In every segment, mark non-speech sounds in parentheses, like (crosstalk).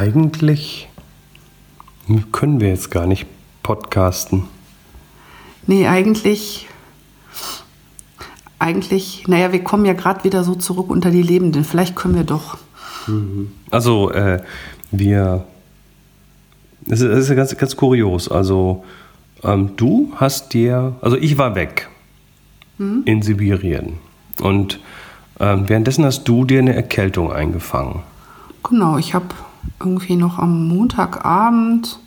eigentlich können wir jetzt gar nicht podcasten. Nee, eigentlich, eigentlich, naja, wir kommen ja gerade wieder so zurück unter die Lebenden. Vielleicht können wir doch. Also, äh, wir, es ist, ist ganz, ganz kurios. Also, ähm, du hast dir, also ich war weg in Sibirien und ähm, währenddessen hast du dir eine Erkältung eingefangen. Genau, ich habe irgendwie noch am Montagabend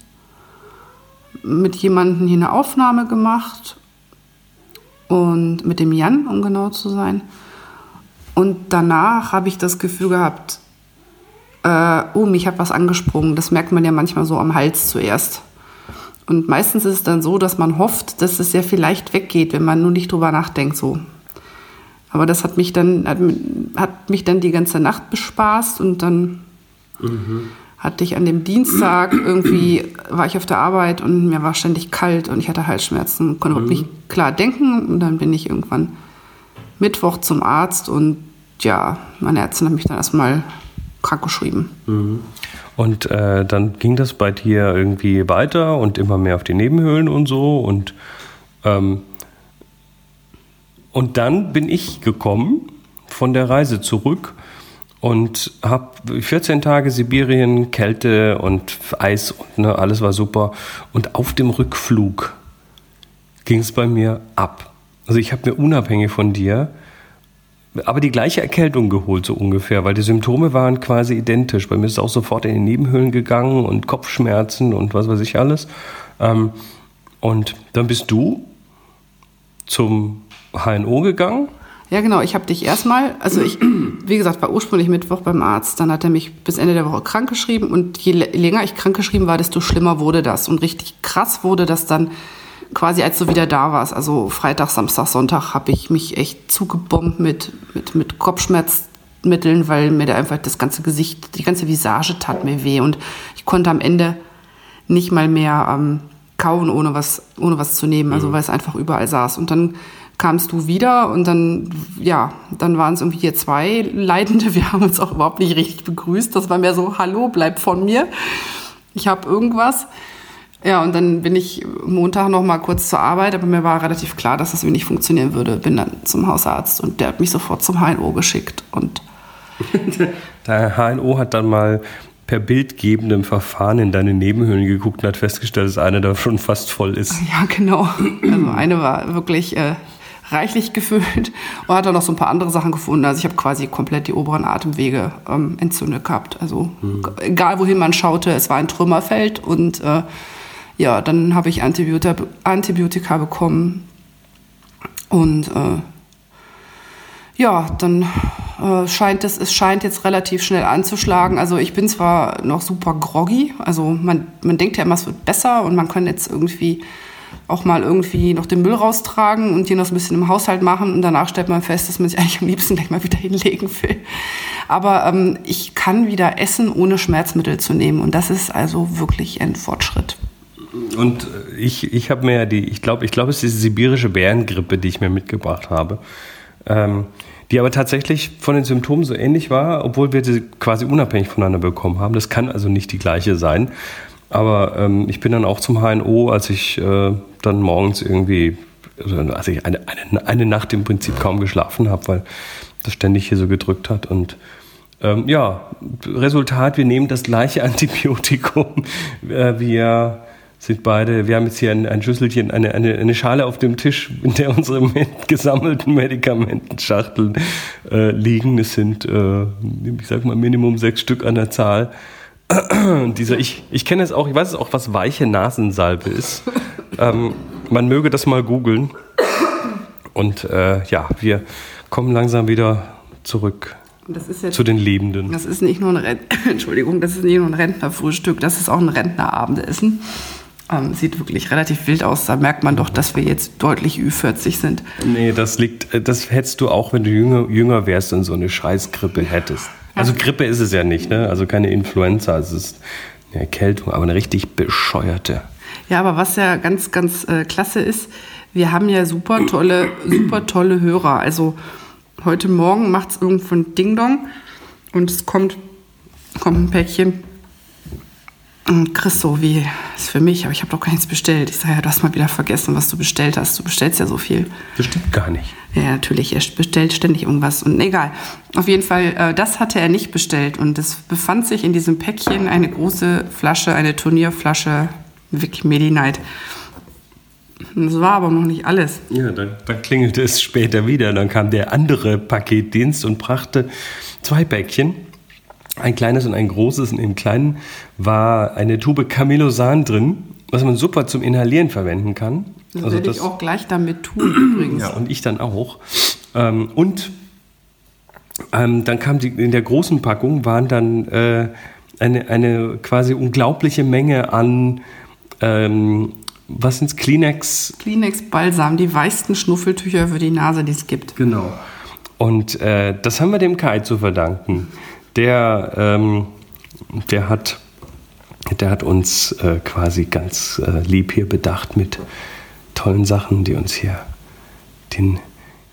mit jemandem hier eine Aufnahme gemacht und mit dem Jan, um genau zu sein. Und danach habe ich das Gefühl gehabt, äh, oh, mich hat was angesprungen. Das merkt man ja manchmal so am Hals zuerst. Und meistens ist es dann so, dass man hofft, dass es ja vielleicht weggeht, wenn man nur nicht drüber nachdenkt. So. Aber das hat mich dann, hat, hat mich dann die ganze Nacht bespaßt und dann hatte ich an dem Dienstag (clears throat) irgendwie, war ich auf der Arbeit und mir war ständig kalt und ich hatte Halsschmerzen und konnte überhaupt nicht klar denken. Und dann bin ich irgendwann Mittwoch zum Arzt und ja, meine Ärztin hat mich dann erstmal krank geschrieben. Und äh, dann ging das bei dir irgendwie weiter und immer mehr auf die Nebenhöhlen und so. Und, ähm, und dann bin ich gekommen von der Reise zurück und habe 14 Tage Sibirien, Kälte und Eis und ne, alles war super. Und auf dem Rückflug ging es bei mir ab. Also ich habe mir unabhängig von dir aber die gleiche Erkältung geholt, so ungefähr, weil die Symptome waren quasi identisch. Bei mir ist es auch sofort in die Nebenhöhlen gegangen und Kopfschmerzen und was weiß ich alles. Ähm, und dann bist du zum HNO gegangen. Ja, genau. Ich habe dich erstmal, also ich, (clears throat) wie gesagt, war ursprünglich Mittwoch beim Arzt. Dann hat er mich bis Ende der Woche krank geschrieben und je lä- länger ich krank geschrieben war, desto schlimmer wurde das. Und richtig krass wurde das dann quasi, als du wieder da warst. Also Freitag, Samstag, Sonntag habe ich mich echt zugebombt mit, mit, mit Kopfschmerzmitteln, weil mir da einfach das ganze Gesicht, die ganze Visage tat mir weh. Und ich konnte am Ende nicht mal mehr ähm, kauen, ohne was, ohne was zu nehmen, also weil es einfach überall saß. Und dann kamst du wieder und dann, ja, dann waren es irgendwie hier zwei Leidende. Wir haben uns auch überhaupt nicht richtig begrüßt. Das war mehr so, hallo, bleib von mir. Ich habe irgendwas. Ja, und dann bin ich Montag noch mal kurz zur Arbeit, aber mir war relativ klar, dass das nicht funktionieren würde. Bin dann zum Hausarzt und der hat mich sofort zum HNO geschickt. Und (laughs) Der HNO hat dann mal per bildgebendem Verfahren in deine Nebenhöhlen geguckt und hat festgestellt, dass eine da schon fast voll ist. Ja, genau. Also eine war wirklich äh, reichlich gefüllt und hat dann noch so ein paar andere Sachen gefunden. Also ich habe quasi komplett die oberen Atemwege ähm, entzündet gehabt. Also egal wohin man schaute, es war ein Trümmerfeld und äh, ja, dann habe ich Antibiotika, Antibiotika bekommen und äh, ja, dann äh, scheint es, es scheint jetzt relativ schnell anzuschlagen. Also ich bin zwar noch super groggy, also man, man denkt ja immer, es wird besser und man kann jetzt irgendwie auch mal irgendwie noch den Müll raustragen und hier noch so ein bisschen im Haushalt machen und danach stellt man fest, dass man sich eigentlich am liebsten gleich mal wieder (laughs) hinlegen will. Aber ähm, ich kann wieder essen, ohne Schmerzmittel zu nehmen und das ist also wirklich ein Fortschritt. Und äh, ich, ich habe mir ja die, ich glaube, ich glaube, es ist die sibirische Bärengrippe, die ich mir mitgebracht habe. Ähm, die aber tatsächlich von den Symptomen so ähnlich war, obwohl wir sie quasi unabhängig voneinander bekommen haben. Das kann also nicht die gleiche sein. Aber ähm, ich bin dann auch zum HNO, als ich äh, dann morgens irgendwie, also als ich eine, eine, eine Nacht im Prinzip kaum geschlafen habe, weil das ständig hier so gedrückt hat. Und ähm, ja, Resultat, wir nehmen das gleiche (laughs) Antibiotikum. Äh, wir sind beide, wir haben jetzt hier ein, ein Schüsselchen, eine, eine, eine Schale auf dem Tisch, in der unsere (laughs) gesammelten Medikamentenschachteln äh, liegen. Es sind, äh, ich sag mal, Minimum sechs Stück an der Zahl. Dieser, ich, ich kenne es auch, ich weiß es auch, was weiche Nasensalbe ist. ähm, man möge das mal googeln. Und äh, ja, wir kommen langsam wieder zurück jetzt zu den Lebenden. Das ist nicht nur ein Rent (laughs) Entschuldigung, das ist nicht nur ein Rentnerfrühstück, das ist auch ein Rentnerabendessen. Ähm, sieht wirklich relativ wild aus. Da merkt man doch, dass wir jetzt deutlich Ü40 sind. Nee, das liegt, äh, das hättest du auch, wenn du jünger, jünger wärst und so eine Scheißgrippe hättest. Also Grippe ist es ja nicht, ne? Also keine Influenza, es ist eine Erkältung, aber eine richtig bescheuerte. Ja, aber was ja ganz, ganz äh, klasse ist, wir haben ja super tolle, super tolle Hörer. Also heute Morgen macht es irgendwo ein Ding-Dong und es kommt, kommt ein Päckchen Und Chris so, wie, ist für mich, aber ich habe doch gar nichts bestellt. Ich sage, ja, du hast mal wieder vergessen, was du bestellt hast. Du bestellst ja so viel. Das stimmt gar nicht. Ja, natürlich, er bestellt ständig irgendwas. Und egal. Auf jeden Fall, äh, das hatte er nicht bestellt. Und es befand sich in diesem Päckchen eine große Flasche, eine Turnierflasche Vic Medi Night. Das war aber noch nicht alles. Ja, dann, dann klingelte es später wieder. Dann kam der andere Paketdienst und brachte zwei Päckchen ein kleines und ein großes. Und im kleinen war eine Tube Camelosan drin, was man super zum Inhalieren verwenden kann. Das also werde das, ich auch gleich damit tun (clears throat) übrigens. Ja, und ich dann auch. Ähm, und ähm, dann kam die, in der großen Packung waren dann äh, eine, eine quasi unglaubliche Menge an ähm, was sind's? Kleenex? Kleenex Balsam, die weichsten Schnuffeltücher für die Nase, die es gibt. Genau. Und äh, das haben wir dem Kai zu verdanken der, ähm, der, hat, der hat uns äh, quasi ganz äh, lieb hier bedacht mit tollen Sachen, die uns hier den,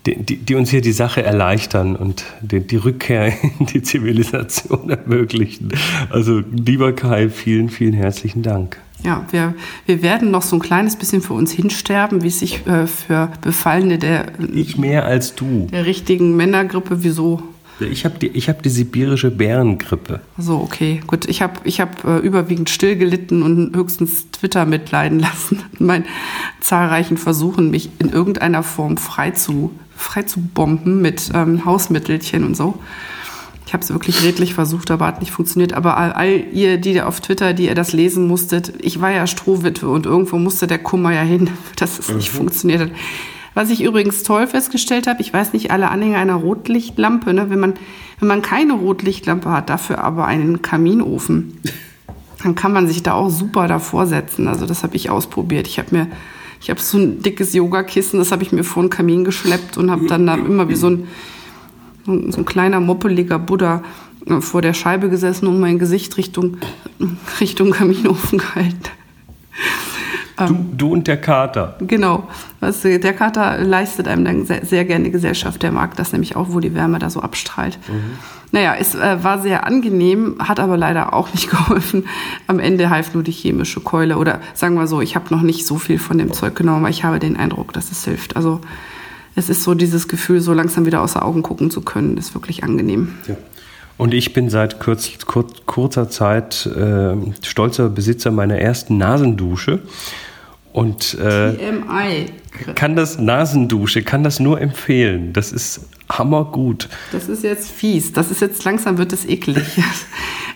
die, die, die, uns hier die Sache erleichtern und die, die, Rückkehr in die Zivilisation (laughs) ermöglichen. Also lieber Kai, vielen, vielen herzlichen Dank. Ja, wir, wir werden noch so ein kleines bisschen für uns hinsterben, wie es sich äh, für Befallene der. Ich mehr als du. Der richtigen Männergrippe, wieso? Ich habe die, hab die sibirische Bärengrippe. So, okay. Gut, ich habe ich hab, äh, überwiegend still gelitten und höchstens Twitter mitleiden lassen (laughs) in meinen zahlreichen Versuchen, mich in irgendeiner Form frei zu, frei zu bomben mit ähm, Hausmittelchen und so. Ich habe es wirklich redlich versucht, aber hat nicht funktioniert. Aber all, all, ihr, die auf Twitter, die ihr das lesen musstet, ich war ja Strohwitwe und irgendwo musste der Kummer ja hin, (laughs) dass es mhm. nicht funktioniert hat. Was ich übrigens toll festgestellt habe, ich weiß nicht, alle Anhänger einer Rotlichtlampe, ne, wenn, man, wenn man keine Rotlichtlampe hat, dafür aber einen Kaminofen, dann kann man sich da auch super davor setzen. Also das habe ich ausprobiert. Ich habe mir ich habe so ein dickes Yogakissen, das habe ich mir vor den Kamin geschleppt und habe dann da immer wie so ein, so ein kleiner moppeliger Buddha äh, vor der Scheibe gesessen und mein Gesicht Richtung, Richtung Kaminofen gehalten. Du, du, und der Kater. Genau. Was, der Kater leistet einem dann sehr, sehr, gerne Gesellschaft. Der mag das nämlich auch, wo die Wärme da so abstrahlt. Mhm. Naja, es äh, war sehr angenehm, hat aber leider auch nicht (laughs) geholfen. Am Ende half nur die chemische Keule. Oder sagen wir so, ich habe noch nicht so viel von dem Zeug genommen, aber ich habe den Eindruck, dass es hilft. Also es ist so dieses Gefühl, so langsam wieder außer Augen gucken zu können, ist wirklich angenehm. Ja. Und ich bin seit kurz, kur, kurzer Zeit äh, stolzer Besitzer meiner ersten Nasendusche. Und äh, kann das Nasendusche, kann das nur empfehlen. Das ist hammergut. Das ist jetzt fies. Das ist jetzt langsam wird es eklig. (laughs)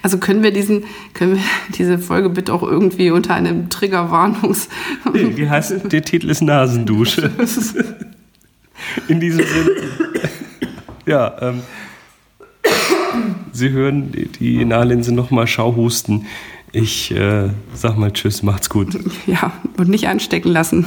Also können wir diesen, können wir (laughs) diese Folge bitte auch irgendwie unter einem Triggerwarnungs. Nee, wie heißt der Titel ist Nasendusche. (laughs) In diesem Sinne. Ja, ähm, Sie hören die, die Nahlinse nochmal Schauhusten. Ich äh, sag mal Tschüss, macht's gut. Ja, und nicht anstecken lassen.